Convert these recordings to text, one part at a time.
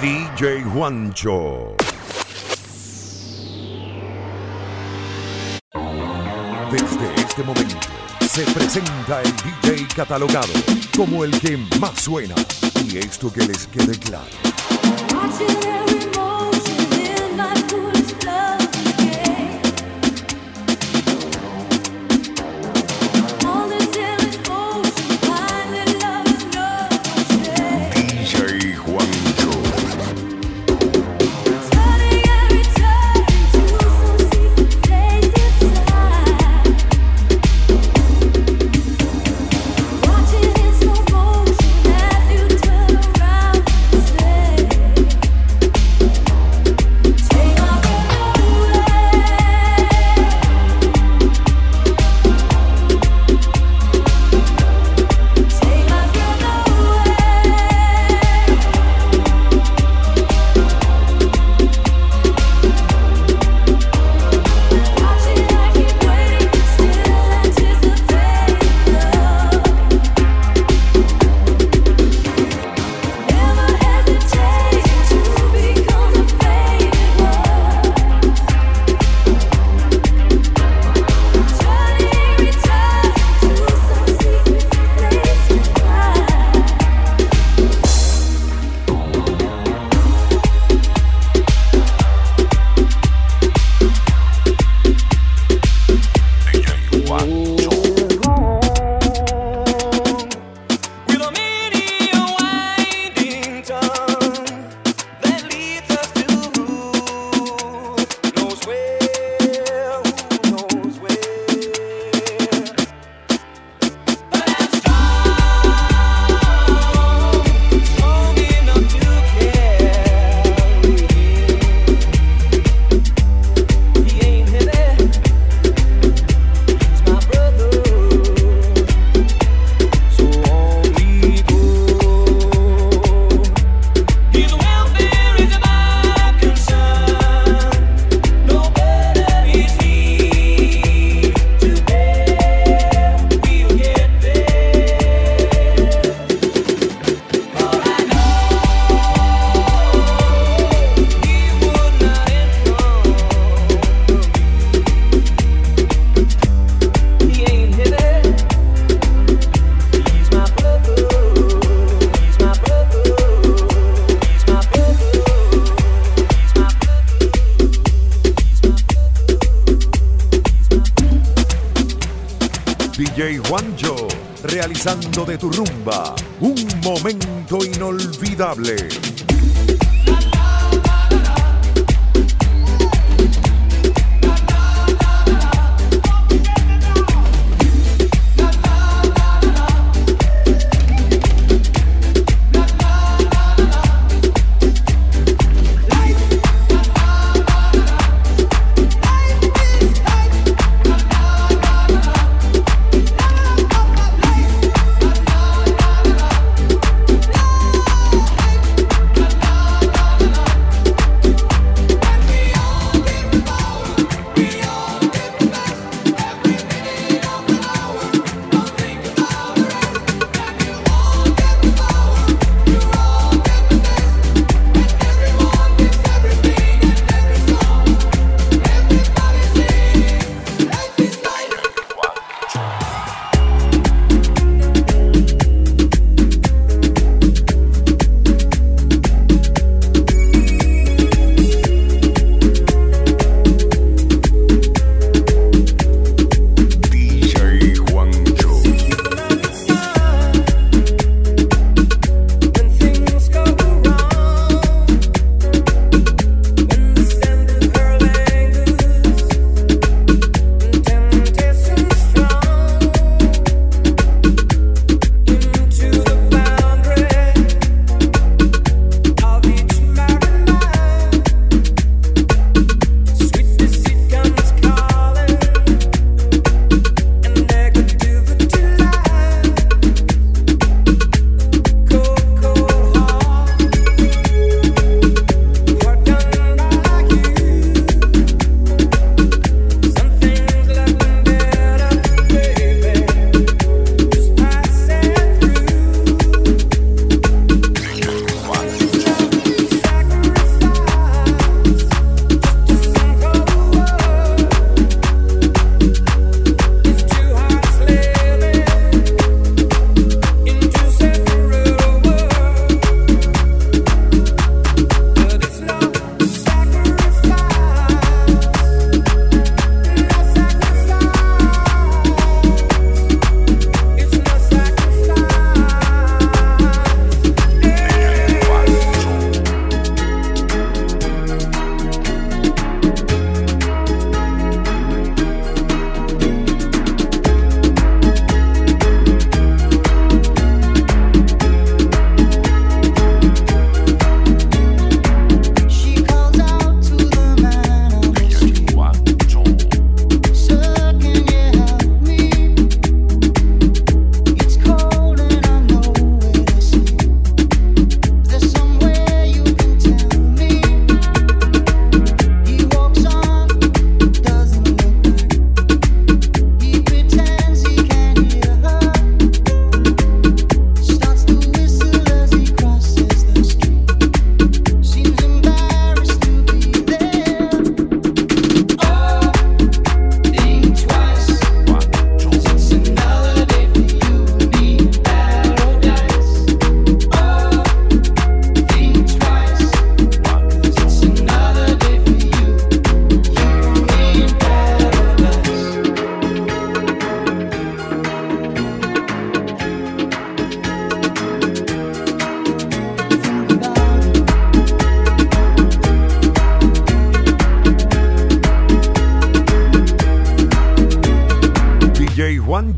DJ Juancho. Desde este momento se presenta el DJ catalogado como el que más suena. Y esto que les quede claro. disfrutando de tu rumba. Un momento inolvidable.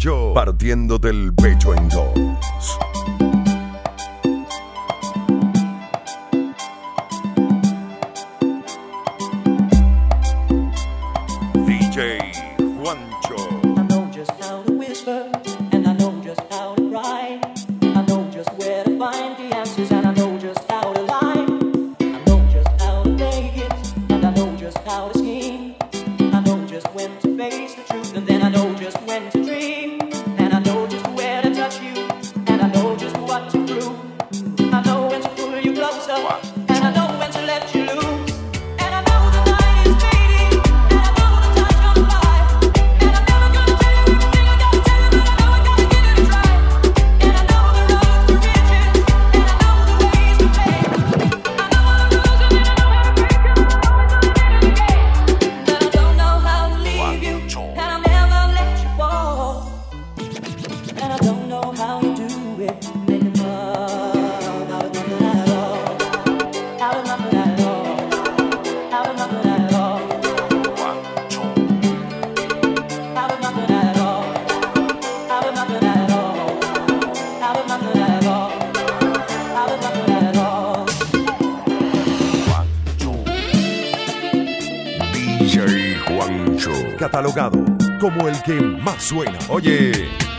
Yo partiendo del pecho en dos. DJ Juancho. I know just how to whisper, and I know just how to cry. I know just where to find the answers, and I know. catalogado como el que más suena. Oye.